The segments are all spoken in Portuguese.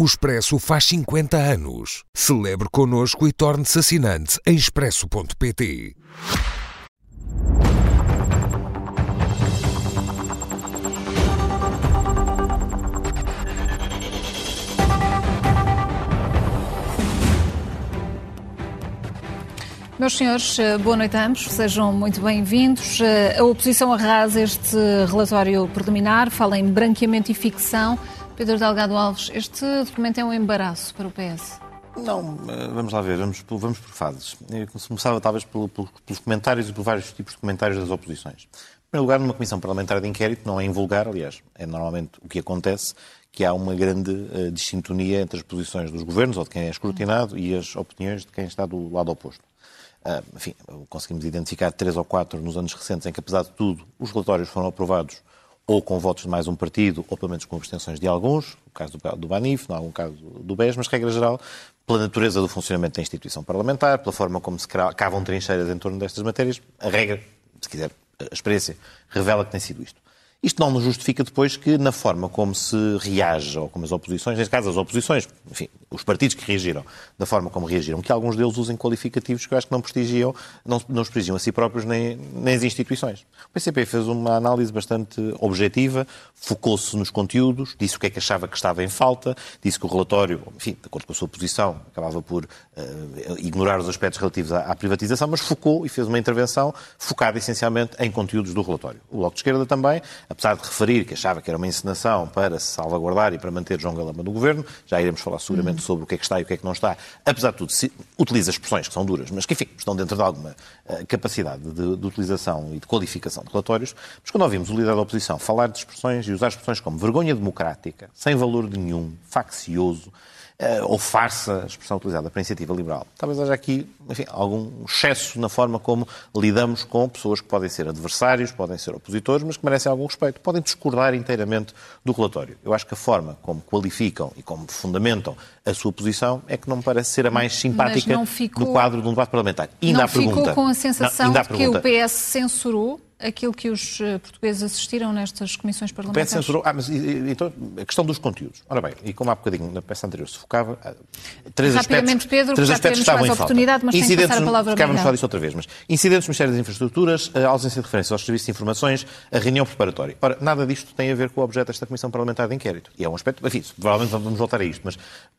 O Expresso faz 50 anos. Celebre connosco e torne-se assinante em expresso.pt. Meus senhores, eh, boa noite a ambos, sejam muito bem-vindos. Eh, a oposição arrasa este relatório preliminar, fala em branqueamento e ficção. Pedro Delgado Alves, este documento é um embaraço para o PS? Não, eh, vamos lá ver, vamos, vamos por fases. Eu começava talvez pelos comentários e por vários tipos de comentários das oposições. Em primeiro lugar, numa comissão parlamentar de inquérito, não é invulgar, aliás, é normalmente o que acontece, que há uma grande uh, dissintonia entre as posições dos governos, ou de quem é escrutinado, e as opiniões de quem está do lado oposto. Uh, enfim, conseguimos identificar três ou quatro nos anos recentes em que, apesar de tudo, os relatórios foram aprovados ou com votos de mais um partido, ou pelo menos com abstenções de alguns, no caso do, BANIF, no algum caso do BES, mas, regra geral, pela natureza do funcionamento da instituição parlamentar, pela forma como se cavam trincheiras em torno destas matérias, a regra, se quiser, a experiência, revela que tem sido isto. Isto não nos justifica depois que, na forma como se reage, ou como as oposições, neste caso as oposições, enfim, os partidos que reagiram, da forma como reagiram, que alguns deles usem qualificativos que eu acho que não prestigiam, não, não prestigiam a si próprios nem, nem as instituições. O PCP fez uma análise bastante objetiva, focou-se nos conteúdos, disse o que é que achava que estava em falta, disse que o relatório, enfim, de acordo com a sua posição, acabava por uh, ignorar os aspectos relativos à, à privatização, mas focou e fez uma intervenção focada essencialmente em conteúdos do relatório. O Bloco de Esquerda também, apesar de referir que achava que era uma encenação para se salvaguardar e para manter João Galamba no governo, já iremos falar seguramente uhum. sobre o que é que está e o que é que não está, apesar de tudo, se, utiliza expressões que são duras, mas que, enfim, estão dentro de alguma uh, capacidade de, de, utilização e de qualificação de relatórios. Mas quando ouvimos o líder da oposição falar de expressões e usar expressões como vergonha democrática, sem valor nenhum, faccioso, ou farsa, a expressão utilizada para a iniciativa liberal. Talvez haja aqui enfim, algum excesso na forma como lidamos com pessoas que podem ser adversários, podem ser opositores, mas que merecem algum respeito. Podem discordar inteiramente do relatório. Eu acho que a forma como qualificam e como fundamentam a sua posição é que não me parece ser a mais simpática ficou... no quadro de um debate parlamentar. Ainda não ficou pergunta. com a sensação não, de que o PS censurou aquilo que os eh, portugueses assistiram nestas comissões parlamentares? O PS censurou. Ah, mas então, a questão dos conteúdos. Ora bem, e como há bocadinho na peça anterior se focava, ah, três Rapidamente, aspectos, Pedro, três aspectos estavam em oportunidade, falta. mas tem que passar a palavra Ficávamos falar disso outra vez, mas incidentes no Ministério das Infraestruturas, a ausência de referência aos serviços de informações, a reunião preparatória. Ora, nada disto tem a ver com o objeto desta Comissão Parlamentar de Inquérito. E é um aspecto, enfim, provavelmente vamos voltar a isto, mas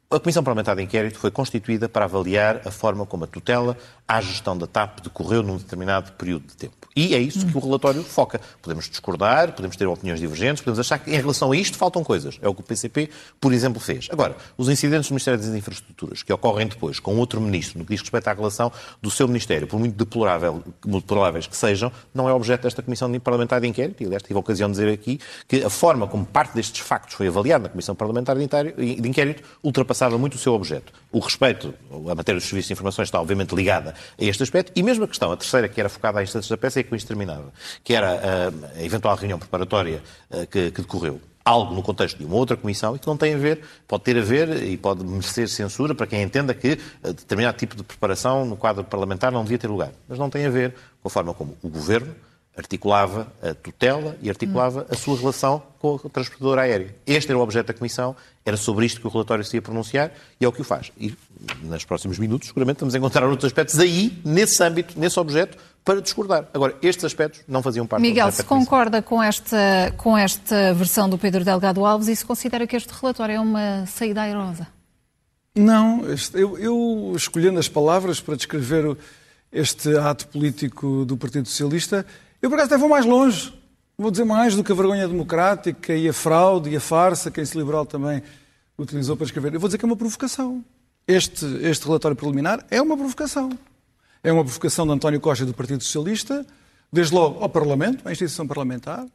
a Comissão Parlamentar de Inquérito foi constituída para avaliar a forma como a tutela à gestão da TAP decorreu num determinado período de tempo. E é isso que o relatório foca. Podemos discordar, podemos ter opiniões divergentes, podemos achar que em relação a isto faltam coisas. É o que o PCP, por exemplo, fez. Agora, os incidentes do Ministério das Infraestruturas, que ocorrem depois com outro ministro, no que diz respeito à relação do seu Ministério, por muito deplorável, deploráveis que sejam, não é objeto desta Comissão Parlamentar de Inquérito. E, aliás, tive a ocasião de dizer aqui que a forma como parte destes factos foi avaliada na Comissão Parlamentar de Inquérito ultrapassava muito o seu objeto. O respeito, a matéria dos serviços de informações está, obviamente, ligada a este aspecto. E mesmo a questão, a terceira, que era focada à instância da peça, é com isto terminava, que era a, a eventual reunião preparatória que, que decorreu algo no contexto de uma outra comissão e que não tem a ver, pode ter a ver e pode merecer censura para quem entenda que determinado tipo de preparação no quadro parlamentar não devia ter lugar. Mas não tem a ver com a forma como o Governo articulava a tutela e articulava a sua relação com a transportadora aérea. Este era o objeto da Comissão, era sobre isto que o relatório se ia pronunciar e é o que o faz. E, nos próximos minutos, seguramente, vamos encontrar outros aspectos aí, nesse âmbito, nesse objeto, para discordar. Agora, estes aspectos não faziam parte Miguel, do se concorda com esta, com esta versão do Pedro Delgado Alves e se considera que este relatório é uma saída airosa? Não, eu, eu escolhendo as palavras para descrever este ato político do Partido Socialista, eu, por acaso, até vou mais longe. Vou dizer mais do que a vergonha democrática e a fraude e a farsa que esse liberal também utilizou para escrever. Eu vou dizer que é uma provocação. Este, este relatório preliminar é uma provocação. É uma provocação de António Costa do Partido Socialista, desde logo ao Parlamento, à instituição parlamentar.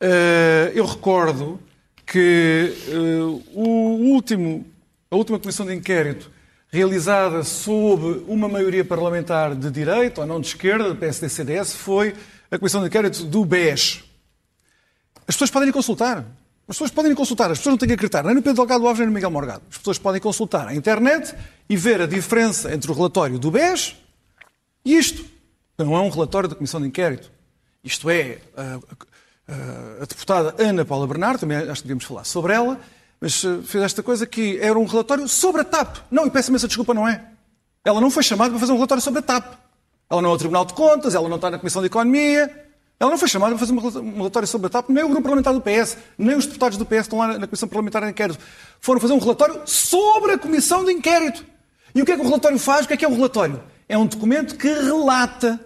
Eh, eu recordo que eh, o último, a última comissão de inquérito realizada sob uma maioria parlamentar de direita, ou não de esquerda, do PSD-CDS, foi a Comissão de Inquérito do BES. As pessoas podem ir consultar. As pessoas podem ir consultar. As pessoas não têm que acreditar nem no Pedro Delgado Alves nem no Miguel Morgado. As pessoas podem consultar a internet e ver a diferença entre o relatório do BES e isto. Não é um relatório da Comissão de Inquérito. Isto é, a, a, a deputada Ana Paula Bernardo, também acho que devíamos falar sobre ela, mas uh, fez esta coisa que era um relatório sobre a TAP. Não, e peço imensa desculpa, não é? Ela não foi chamada para fazer um relatório sobre a TAP. Ela não é o Tribunal de Contas, ela não está na Comissão de Economia. Ela não foi chamada para fazer um relatório sobre a TAP, nem o grupo parlamentar do PS, nem os deputados do PS estão lá na Comissão Parlamentar de Inquérito. Foram fazer um relatório sobre a Comissão de Inquérito. E o que é que o relatório faz? O que é que é o relatório? É um documento que relata,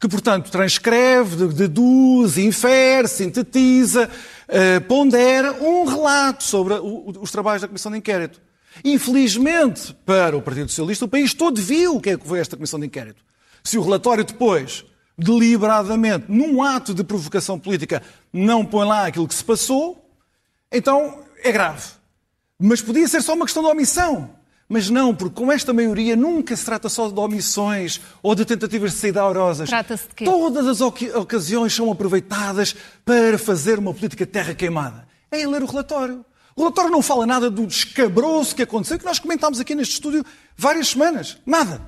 que, portanto, transcreve, deduz, infere, sintetiza, uh, pondera um relato sobre os trabalhos da Comissão de Inquérito. Infelizmente, para o Partido Socialista, o país todo viu o que é que foi esta Comissão de Inquérito. Se o relatório depois, deliberadamente, num ato de provocação política, não põe lá aquilo que se passou, então é grave. Mas podia ser só uma questão de omissão. Mas não, porque com esta maioria nunca se trata só de omissões ou de tentativas de saída aurosas. Trata-se de quê? Todas as ocasiões são aproveitadas para fazer uma política de terra queimada. É ler o relatório. O relatório não fala nada do descabroso que aconteceu, que nós comentámos aqui neste estúdio várias semanas. Nada.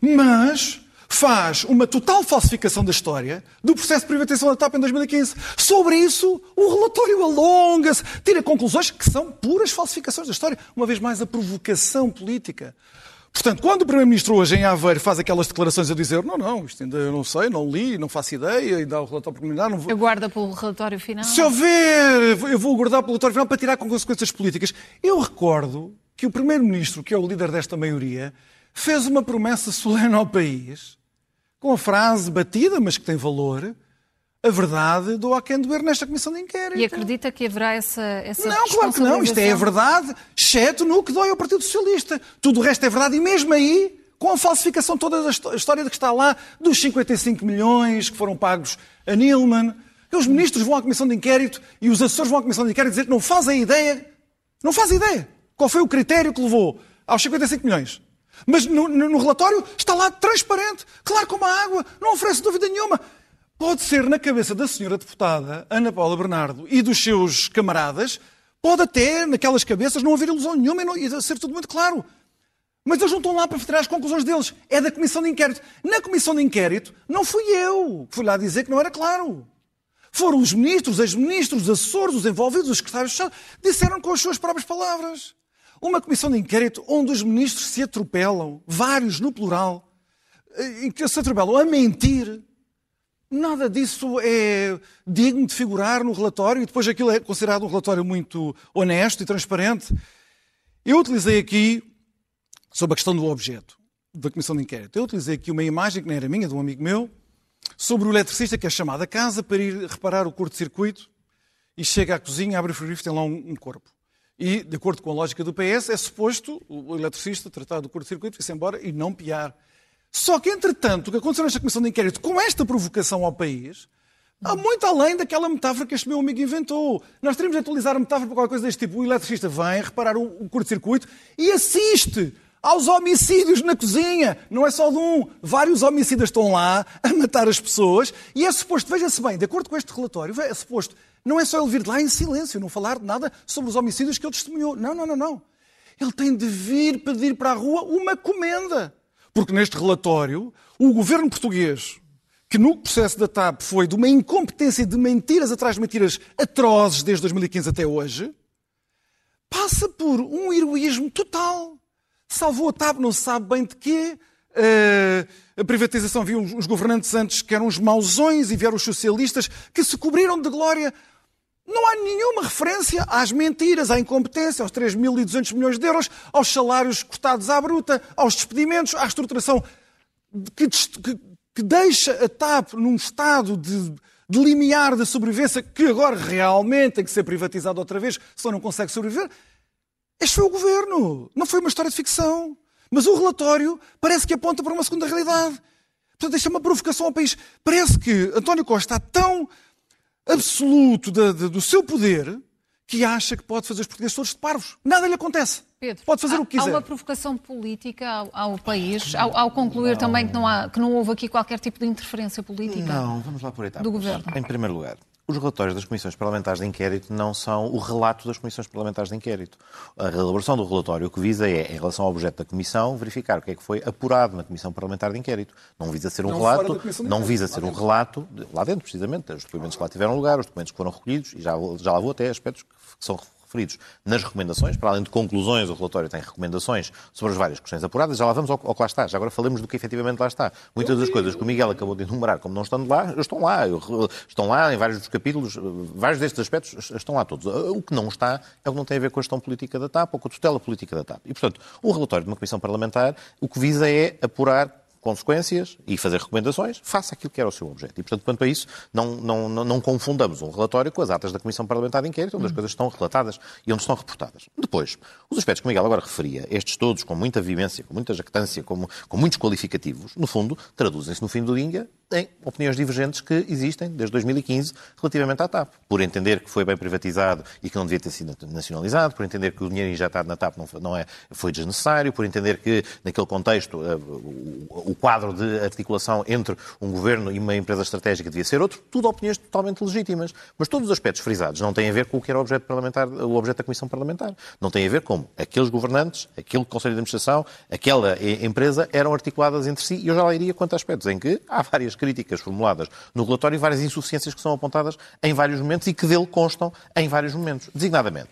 Mas faz uma total falsificação da história do processo de privatização da TAP em 2015. Sobre isso, o relatório alonga-se, tira conclusões que são puras falsificações da história. Uma vez mais, a provocação política. Portanto, quando o Primeiro-Ministro hoje em Aveiro faz aquelas declarações a dizer não, não, isto ainda eu não sei, não li, não faço ideia, ainda há o relatório preliminar... Não vou... Aguarda pelo relatório final? Se houver, eu vou aguardar pelo relatório final para tirar com consequências políticas. Eu recordo que o Primeiro-Ministro, que é o líder desta maioria, fez uma promessa solene ao país, com a frase batida, mas que tem valor, a verdade do a quem doer nesta comissão de inquérito. E acredita que haverá essa, essa Não, claro que não. Isto é a verdade, exceto no que dói ao Partido Socialista. Tudo o resto é verdade. E mesmo aí, com a falsificação toda da história que está lá, dos 55 milhões que foram pagos a Nilman, os ministros vão à comissão de inquérito e os assessores vão à comissão de inquérito dizer que não fazem ideia, não fazem ideia qual foi o critério que levou aos 55 milhões. Mas no, no relatório está lá transparente, claro como a água, não oferece dúvida nenhuma. Pode ser na cabeça da senhora deputada Ana Paula Bernardo e dos seus camaradas, pode até naquelas cabeças não haver ilusão nenhuma e, não, e ser tudo muito claro. Mas eles não estão lá para tirar as conclusões deles. É da comissão de inquérito. Na comissão de inquérito, não fui eu que fui lá dizer que não era claro. Foram os ministros, os ex-ministros, os assessores, os envolvidos, os secretários de Estado, disseram com as suas próprias palavras. Uma comissão de inquérito onde os ministros se atropelam, vários no plural, eh, em que se atropelam a mentir. Nada disso é digno de figurar no relatório e depois aquilo é considerado um relatório muito honesto e transparente. Eu utilizei aqui, sobre a questão do objeto da comissão de inquérito, eu utilizei aqui uma imagem que não era minha, de um amigo meu, sobre o eletricista que é chamado a casa para ir reparar o curto-circuito e chega à cozinha, abre o frigorífico e tem lá um, um corpo. E, de acordo com a lógica do PS, é suposto o eletricista tratar do curto-circuito, ir-se embora e não piar. Só que, entretanto, o que aconteceu nesta comissão de inquérito, com esta provocação ao país, há muito além daquela metáfora que este meu amigo inventou. Nós teríamos de atualizar a metáfora para qualquer coisa deste tipo. O eletricista vem reparar o curto-circuito e assiste aos homicídios na cozinha. Não é só de um. Vários homicidas estão lá a matar as pessoas e é suposto, veja-se bem, de acordo com este relatório, é suposto não é só ele vir de lá em silêncio, não falar nada sobre os homicídios que ele testemunhou. Não, não, não, não. Ele tem de vir pedir para a rua uma comenda. Porque neste relatório, o governo português, que no processo da TAP foi de uma incompetência de mentiras atrás de mentiras atrozes desde 2015 até hoje, passa por um heroísmo total. Salvou a TAP, não se sabe bem de quê. Uh, a privatização viu os governantes antes que eram os mausões e vieram os socialistas que se cobriram de glória não há nenhuma referência às mentiras, à incompetência, aos 3.200 milhões de euros, aos salários cortados à bruta, aos despedimentos, à estruturação que, que, que deixa a TAP num estado de, de limiar da sobrevivência que agora realmente tem que ser privatizado outra vez, só não consegue sobreviver. Este foi o governo, não foi uma história de ficção. Mas o relatório parece que aponta para uma segunda realidade. Portanto, isto é uma provocação ao país. Parece que António Costa está tão absoluto de, de, do seu poder que acha que pode fazer os portugueses todos de parvos. Nada lhe acontece. Pedro, pode fazer há, o que quiser. Há uma provocação política ao, ao país, ao, ao concluir não. também que não, há, que não houve aqui qualquer tipo de interferência política não, vamos lá por etapas. do governo. Em primeiro lugar, os relatórios das comissões parlamentares de inquérito não são o relato das comissões parlamentares de inquérito. A elaboração do relatório o que visa é, em relação ao objeto da comissão, verificar o que é que foi apurado na comissão parlamentar de inquérito. Não visa ser um não relato, não visa ser um relato, lá dentro precisamente, os documentos que lá tiveram lugar, os documentos que foram recolhidos, e já, já lá vou até aspectos que são referidos nas recomendações. Para além de conclusões, o relatório tem recomendações sobre as várias questões apuradas. Já lá vamos ao, ao que lá está. Já agora falamos do que efetivamente lá está. Muitas das coisas que o Miguel acabou de enumerar, como não estão lá, estão lá. Estão lá em vários dos capítulos, vários destes aspectos estão lá todos. O que não está é o que não tem a ver com a gestão política da TAP ou com a tutela política da TAP. E, portanto, o relatório de uma comissão parlamentar o que visa é apurar consequências e fazer recomendações, faça aquilo que era o seu objeto. E, portanto, quanto a isso, não, não, não, confundamos um relatório com as atas da Comissão Parlamentar de Inquérito, onde as coisas estão relatadas e onde estão reportadas. Depois, os aspectos que o Miguel agora referia, estes todos com muita vivência, com muita jactância, com, com muitos qualificativos, no fundo, traduzem-se no fim do dia em opiniões divergentes que existem desde 2015 relativamente à TAP. Por entender que foi bem privatizado e que não devia ter sido nacionalizado, por entender que o dinheiro injetado na TAP não foi, não é, foi desnecessário, por entender que, naquele contexto, eh, o, o quadro de articulação entre um governo e uma empresa estratégica devia ser outro, tudo opiniões totalmente legítimas. Mas todos os aspectos frisados não têm a ver com o que era o objeto, parlamentar, o objeto da Comissão Parlamentar. Não tem a ver com aqueles governantes, aquele Conselho de Administração, aquela empresa eram articuladas entre si. E eu já lá iria quanto a aspectos em que há várias críticas formuladas no relatório e várias insuficiências que são apontadas em vários momentos e que dele constam em vários momentos. Designadamente,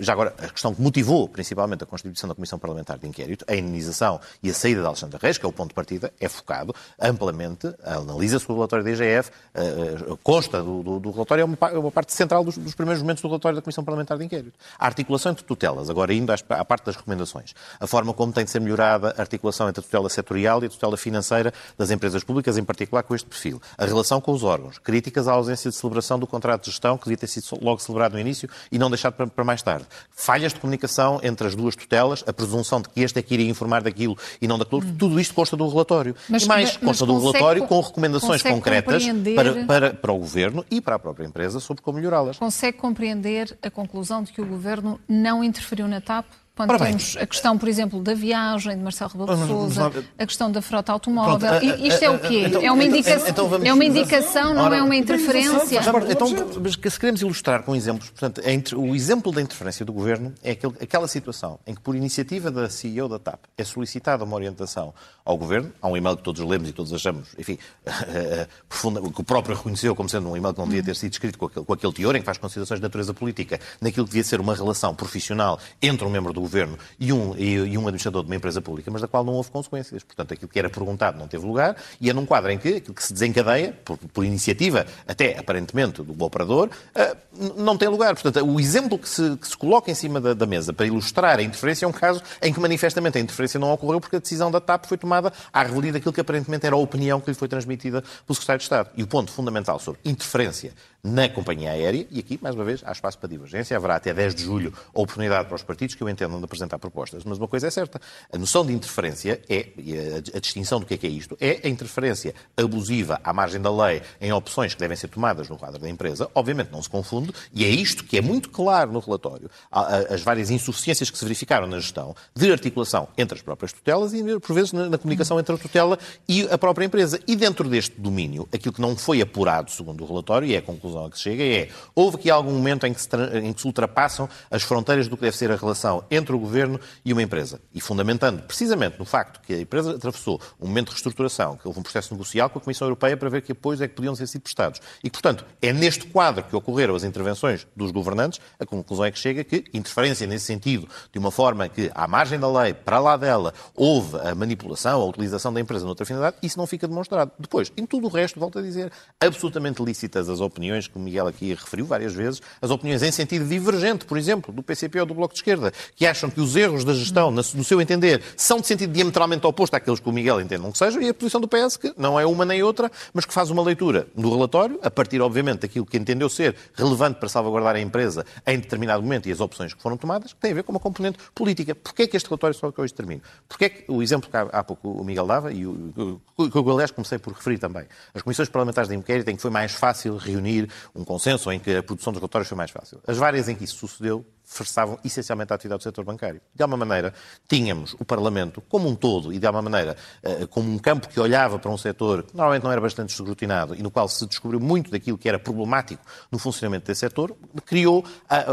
já agora, a questão que motivou principalmente a constituição da Comissão Parlamentar de Inquérito, a indenização e a saída de Alexandre Reis, que é o ponto de partida, é focado amplamente, analisa-se o relatório da IGF, ah, ah, consta do, do, do relatório, é uma, é uma, parte central dos, dos, primeiros momentos do relatório da Comissão Parlamentar de Inquérito. A articulação entre tutelas, agora indo à parte das recomendações, a forma como tem de ser melhorada a articulação entre a tutela setorial e a tutela financeira das empresas públicas, em particular com este perfil, a relação com os órgãos, críticas à ausência de celebração do contrato de gestão, que devia ter sido logo celebrado no início e não deixado para, para mais tarde. Falhas de comunicação entre as duas tutelas, a presunção de que este é que iria informar daquilo e não daquilo, hum. tudo isto consta do relatório. Mas, e mais, consta do relatório com recomendações concretas para, para, para o Governo e para a própria empresa sobre como melhorá-las. Consegue compreender a conclusão de que o Governo não interferiu na TAP? Quando temos a questão, por exemplo, da viagem de Marcelo Rebelo de Sousa, a questão da frota automóvel. Pronto, isto é o quê? Então, é uma então, indicação, então vamos, é uma indicação não é uma interferência? Então, mas se queremos ilustrar com exemplos, portanto, o exemplo da interferência do Governo é aquela situação em que, por iniciativa da CEO da TAP, é solicitada uma orientação ao Governo, há um e-mail que todos lemos e todos achamos, enfim, que o próprio reconheceu como sendo um e-mail que não devia ter sido escrito com aquele, com aquele teor, em que faz considerações de natureza política, naquilo que devia ser uma relação profissional entre um membro do governo e um, e, um administrador de uma empresa pública, mas da qual não houve consequências. Portanto, aquilo que era perguntado não teve lugar e é num quadro em que aquilo que se desencadeia, por, por iniciativa até aparentemente do operador, uh, não tem lugar. Portanto, o exemplo que se, que se coloca em cima da, da, mesa para ilustrar a interferência é um caso em que manifestamente a interferência não ocorreu porque a decisão da TAP foi tomada à revelia daquilo que aparentemente era a opinião que lhe foi transmitida pelo Secretário de Estado. E o ponto fundamental sobre interferência na companhia aérea, e aqui, mais uma vez, há espaço para divergência, haverá até 10 de julho a oportunidade para os partidos que eu entendam de apresentar propostas. Mas uma coisa é certa, a noção de interferência é, e a, a distinção do que é que é isto, é a interferência abusiva à margem da lei em opções que devem ser tomadas no quadro da empresa, obviamente não se confunde, e é isto que é muito claro no relatório, as várias insuficiências que se verificaram na gestão de articulação entre as próprias tutelas e, por vezes, na, na comunicação entre a tutela e a própria empresa. E dentro deste domínio, aquilo que não foi apurado, segundo o relatório, e é a conclusão a que se chega é houve aqui algum momento em que, se, em que se ultrapassam as fronteiras do que deve ser a relação entre o governo e uma empresa. E fundamentando precisamente no facto que a empresa atravessou um momento de reestruturação, que houve um processo negocial com a Comissão Europeia para ver que apoios é que podiam ser sido prestados. E, portanto, é neste quadro que ocorreram as intervenções dos governantes, a conclusão é que chega que interferência nesse sentido, de uma forma que, à margem da lei, para lá dela, houve a manipulação, a utilização da empresa noutra finalidade, isso não fica demonstrado. Depois, em tudo o resto, volto a dizer, absolutamente lícitas as opiniões opiniões que o Miguel aqui referiu várias vezes, as opiniões em sentido divergente, por exemplo, do PCP ou do Bloco de Esquerda, que acham que os erros da gestão, no seu entender, são de sentido diametralmente oposto àqueles que o Miguel entende que sejam, e a posição do PS, que não é uma nem outra, mas que faz uma leitura do relatório, a partir, obviamente, daquilo que entendeu ser relevante para salvaguardar a empresa em determinado momento e as opções que foram tomadas, que tem a ver com uma componente política. Porquê é que este relatório, só que hoje termino, porquê é que o exemplo que há pouco o Miguel dava, e o, que eu, aliás, comecei por referir também, as comissões parlamentares de inquérito em que foi mais fácil reunir um consenso, em que a produção dos relatórios foi mais fácil. As várias em que isso sucedeu forçavam essencialmente a atividade do setor bancário. De alguma maneira, tínhamos o Parlamento como um todo e, de alguma maneira, eh, como um campo que olhava para um setor que normalmente não era bastante escrutinado e no qual se descobriu muito daquilo que era problemático no funcionamento desse setor, criou,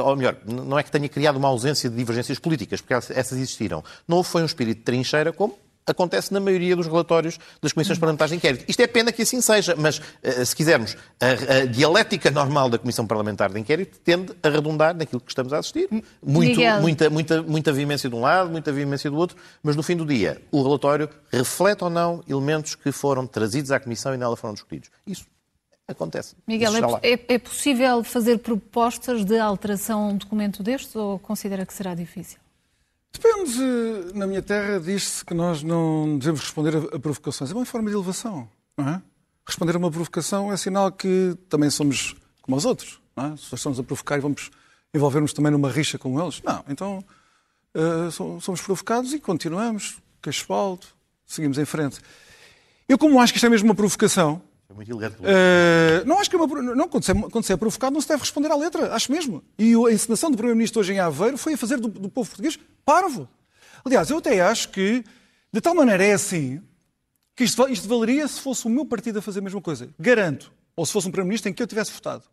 ou melhor, não é que tenha criado uma ausência de divergências políticas, porque essas existiram. Não foi um espírito de trincheira como acontece na maioria dos relatórios das comissões parlamentares de inquérito. Isto é pena que assim seja, mas, eh, se quisermos, a, a dialética normal da Comissão Parlamentar de Inquérito tende a redundar naquilo que estamos a assistir. Muito, muita, muita, muita veemência de um lado, muita veemência do outro, mas no fim do dia, o relatório reflete ou não elementos que foram trazidos à Comissão e nela foram discutidos. Isso acontece. Miguel, é, é, é, possível fazer propostas de alteração a um documento destes ou considera que será difícil? Depende. Na minha terra diz-se que nós não devemos responder a, provocações. É uma forma de elevação, não é? Responder a uma provocação é sinal que também somos como os outros, não é? Se estamos a provocar e vamos envolvermos também numa rixa com eles. Não, então uh, somos provocados e continuamos, queixo alto, seguimos em frente. Eu, como acho que isto é mesmo uma provocação, é muito elegante. Uh, não acho que é uma, não, quando, se é, quando se é provocado não se deve responder à letra, acho mesmo. E a encenação do Primeiro-Ministro hoje em Aveiro foi a fazer do, do, povo português parvo. Aliás, eu até acho que, de tal maneira é assim, que isto, isto valeria se fosse o meu partido a fazer a mesma coisa. Garanto. Ou se fosse um Primeiro-Ministro em que eu tivesse votado.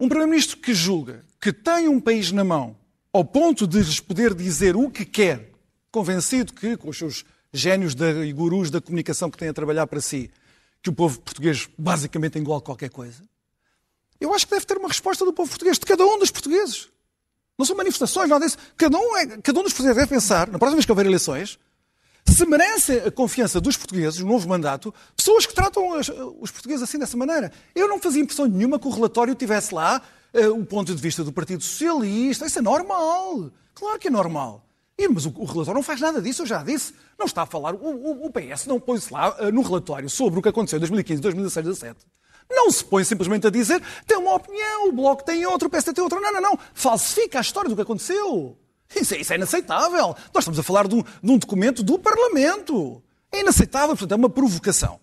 Um Primeiro-Ministro que julga que tem um país na mão ao ponto de lhes poder dizer o que quer, convencido que, com os seus génios e gurus da comunicação que têm a trabalhar para si, que o povo português basicamente engole qualquer coisa? Eu acho que deve ter uma resposta do povo português, de cada um dos portugueses. Não são manifestações, nada disso. Cada um, é, cada um dos portugueses deve pensar, na próxima vez que houver eleições, se merece a confiança dos portugueses, o novo mandato, pessoas que tratam os portugueses assim dessa maneira. Eu não fazia impressão nenhuma que o relatório tivesse lá uh, o ponto de vista do Partido Socialista. Isso é normal. Claro que é normal. E, mas o, o, relatório não faz nada disso, eu já disse. Não está a falar. O, o, o PS não pôs-se lá uh, no relatório sobre o que aconteceu em 2015, 2016, 2017. Não se põe simplesmente a dizer tem uma opinião, o Bloco tem outra, o PSD tem outra. Não, não, não. Falsifica a história do que aconteceu. Isso é, isso é inaceitável. Nós estamos a falar de um, de um documento do Parlamento. É inaceitável, portanto, é uma provocação.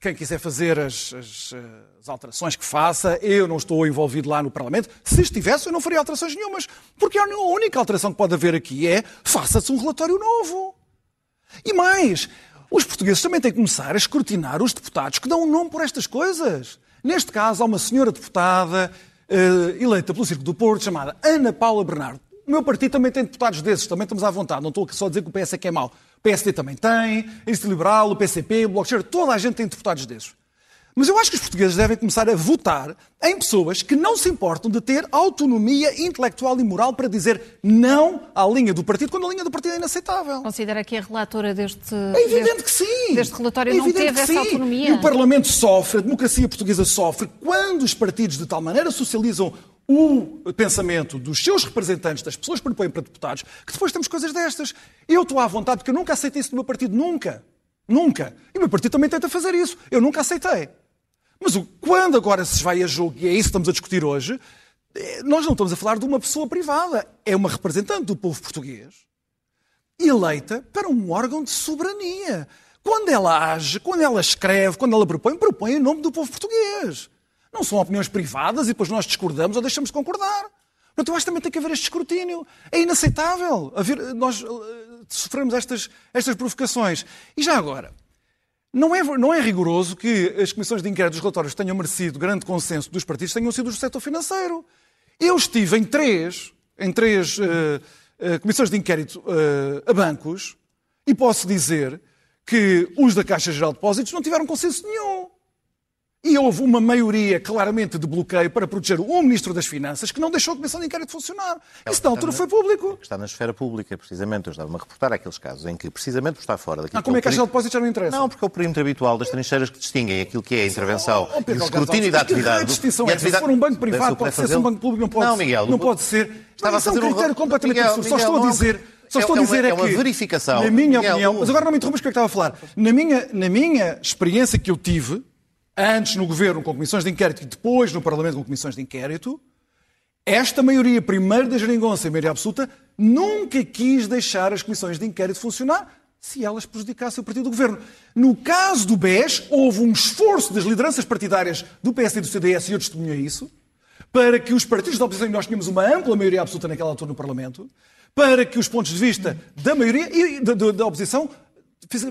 Quem quiser fazer as, as, as, alterações que faça, eu não estou envolvido lá no Parlamento. Se estivesse, eu não faria alterações nenhumas. Porque a única alteração que pode haver aqui é faça-se um relatório novo. E mais, os portugueses também têm que começar a escrutinar os deputados que dão um nome por estas coisas. Neste caso, há uma senhora deputada uh, eleita pelo Círculo do Porto chamada Ana Paula Bernardo. O meu partido também tem deputados desses, também estamos à vontade. Não estou só a dizer que o PS é que é mau. O PSD também tem, a Instituto Liberal, o PCP, o Bloco de toda a gente tem deputados desses. Mas eu acho que os portugueses devem começar a votar em pessoas que não se importam de ter autonomia intelectual e moral para dizer não à linha do partido, quando a linha do partido é inaceitável. Considera que a relatora deste, é evidente deste, que sim. deste relatório é não teve essa autonomia? E o Parlamento sofre, a democracia portuguesa sofre, quando os partidos de tal maneira socializam o pensamento dos seus representantes, das pessoas que propõem para deputados, que depois temos coisas destas. Eu estou à vontade porque eu nunca aceitei isso do meu partido, nunca. Nunca. E o meu partido também tenta fazer isso. Eu nunca aceitei. Mas quando agora se vai a jogo, e é isso que estamos a discutir hoje, eh, nós não estamos a falar de uma pessoa privada. É uma representante do povo português, eleita para um órgão de soberania. Quando ela age, quando ela escreve, quando ela propõe, propõe em nome do povo português. Não são opiniões privadas e depois nós discordamos ou deixamos de concordar. Portanto, eu acho que também tem que haver este escrutínio. É inaceitável haver, nós uh, sofremos estas, estas provocações. E já agora, não é, não é rigoroso que as comissões de inquérito dos relatórios tenham merecido grande consenso dos partidos tenham sido do setor financeiro. Eu estive em três, em três uh, uh, comissões de inquérito uh, a bancos e posso dizer que os da Caixa Geral de Depósitos não tiveram consenso nenhum. E houve uma maioria claramente de bloqueio para proteger o Ministro das Finanças que não deixou a Comissão de Inquérito funcionar. É Isso na altura foi público. Está na esfera pública, precisamente. Eu estava-me a reportar aqueles casos em que, precisamente por estar fora daquilo ah, como é que a Caixa de Depósitos já não interessa? Não, porque é o perímetro habitual das trincheiras que distinguem aquilo que é a intervenção oh, oh, e o escrutínio da atividade. Que distinção é essa? Se for um banco privado, pode ser. Se um banco público, não pode, não, Miguel, não pode ser. Estava a fazer um critério completamente absurdo. Só estou a dizer... Só estou é, a dizer é, é, uma, que, verificação. na minha opinião, mas agora não me interrompas que é que estava a falar. Na minha, na minha experiência que eu tive, antes no governo com comissões de inquérito e depois no Parlamento com comissões de inquérito, esta maioria, primeiro da geringonça e maioria absoluta, nunca quis deixar as comissões de inquérito funcionar se elas prejudicassem o partido do governo. No caso do BES, houve um esforço das lideranças partidárias do PSD e do CDS, e eu testemunhei isso, para que os partidos da oposição, e nós tínhamos uma ampla maioria absoluta naquela altura no Parlamento, para que os pontos de vista da maioria e da, da, da oposição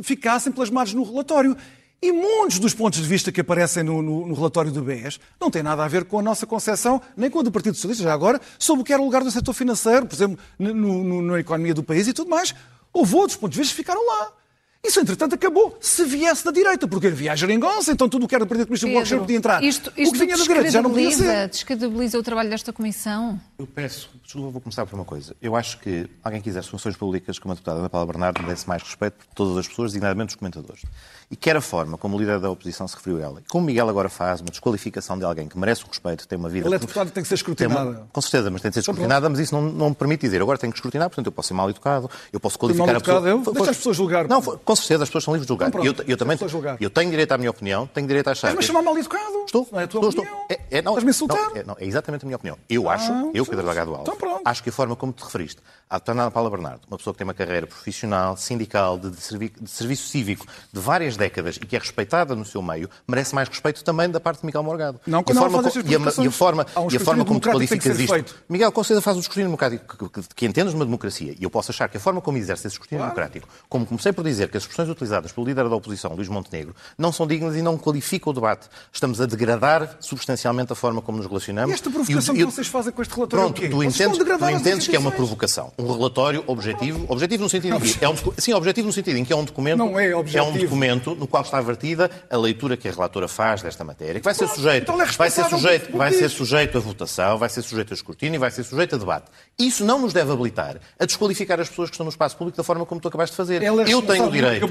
ficassem plasmados no relatório. E muitos dos pontos de vista que aparecem no, no, no, relatório do BES não têm nada a ver com a nossa concepção, nem com a do Partido Socialista, já agora, sobre o que era o lugar do setor financeiro, por exemplo, no, na economia do país e tudo mais. Houve outros pontos de vista que ficaram lá. Isso, entretanto, acabou. Se viesse da direita, porque havia a geringonça, então tudo o que era do Partido Comunista Bloco já podia entrar. Isto, o que vinha da direita já não podia ser. Descredibiliza o trabalho desta Comissão? Eu peço, desculpa, vou começar por uma coisa. Eu acho que alguém que exerce funções públicas como a deputada Ana Paula Bernardo merece mais respeito por todas as pessoas, designadamente os comentadores. E quer a forma como o líder da oposição se referiu a ela, como Miguel agora faz, uma desqualificação de alguém que merece o respeito, tem uma vida... Ele é deputado tem que ser escrutinado. Uma, com certeza, mas tem de ser escrutinada, mas isso não, não me permite dizer. Agora tenho que escrutinar, portanto eu posso ser mal educado, eu posso qualificar mal educado, a pessoa... Eu? Deixa as pessoas julgar. Não, com certeza, as pessoas são livres de julgar. Então, eu, eu também eu tenho direito à minha opinião, tenho direito a achar... Mas, mas chamar mal educado? Estou, não é a tua estou, opinião? Estou. É, é, não, Estás-me insultar? Não, é, não, é exatamente a minha opinião. Eu acho, Ah, eu, sim, Pedro Delgado Alves, então pronto. acho que a forma como te referiste à deputada Paula Bernardo, uma pessoa que tem uma carreira profissional, sindical, de, de, servi de serviço cívico de várias décadas e que é respeitada no seu meio, merece mais respeito também da parte de Miguel Morgado. Não, e a ela forma, co- estas e a, e a forma, um e a forma como tu qualificas isto. feito. Miguel, com certeza faz o escrutínio democrático que, que, que entendes uma democracia. E eu posso achar que a forma como exerce esse escrutínio democrático, como comecei por dizer que as expressões utilizadas pelo líder da oposição, Luís Montenegro, não são dignas e não qualificam o debate. Estamos a degradar substancialmente a forma como nos relacionamos. E esta provocação o- que vocês fazem com este relatório Pronto, é o quê? tu entendes, tu entendes que é uma provocação. Um relatório objetivo, objetivo no sentido em que é um, sim, objetivo no sentido em que é um documento, Não é um objetivo. No qual está vertida a leitura que a relatora faz desta matéria, que vai ser Pronto, sujeito, então é vai ser sujeito, vai ser sujeito a votação, vai ser sujeito a escrutínio, vai ser sujeito a debate. Isso não nos deve habilitar a desqualificar as pessoas que estão no espaço público da forma como tu acabaste de fazer. É eu tenho o direito,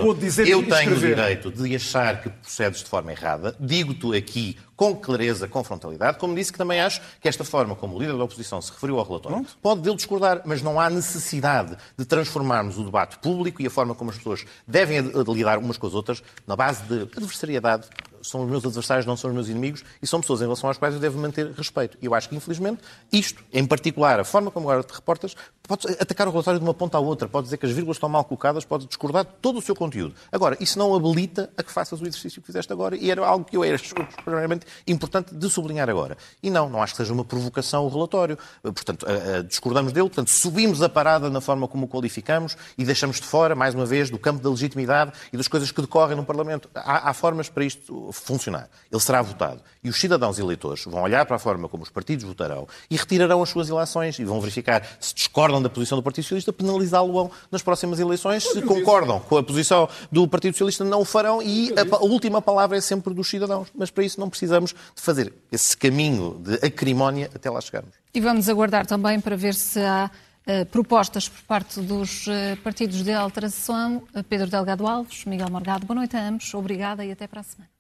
eu tenho o direito de achar que procedes de forma errada. Digo-te aqui com clareza, com frontalidade, como disse que também acho que esta forma como o líder da oposição se referiu ao relatório pode dele discordar, mas não há necessidade de transformarmos o debate público e a forma como as pessoas devem lidar umas com as outras na base de adversariedade. São os meus adversários, não são os meus inimigos, e são pessoas em relação às quais eu devo manter respeito. E eu acho que, infelizmente, isto, em particular, a forma como agora te reportas, pode atacar o relatório de uma ponta à outra, pode dizer que as vírgulas estão mal colocadas, pode discordar de todo o seu conteúdo. Agora, isso não habilita a que faças o exercício que fizeste agora, e era algo que eu acho extremamente importante de sublinhar agora. E não, não acho que seja uma provocação o relatório. Portanto, a- a- discordamos dele, portanto, subimos a parada na forma como o qualificamos e deixamos de fora, mais uma vez, do campo da legitimidade e das coisas que decorrem no Parlamento. Há, há formas para isto funcionar. Ele será votado. E os cidadãos eleitores vão olhar para a forma como os partidos votarão e retirarão as suas ilações e vão verificar se discordam da posição do Partido Socialista, penalizá-lo nas próximas eleições. Se concordam com a posição do Partido Socialista, não o farão e a, a última palavra é sempre dos cidadãos. Mas para isso não precisamos de fazer esse caminho de acrimónia até lá chegarmos. E vamos aguardar também para ver se há eh, propostas por parte dos eh, partidos de alteração. Pedro Delgado Alves, Miguel Morgado, boa noite a ambos, obrigada e até para a semana.